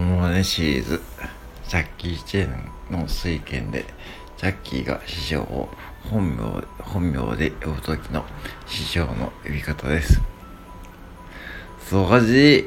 マネシリーズジャッキー・チェーンの推薦でジャッキーが師匠を本名本名で呼ぶ時の師匠の呼び方です。そうかじ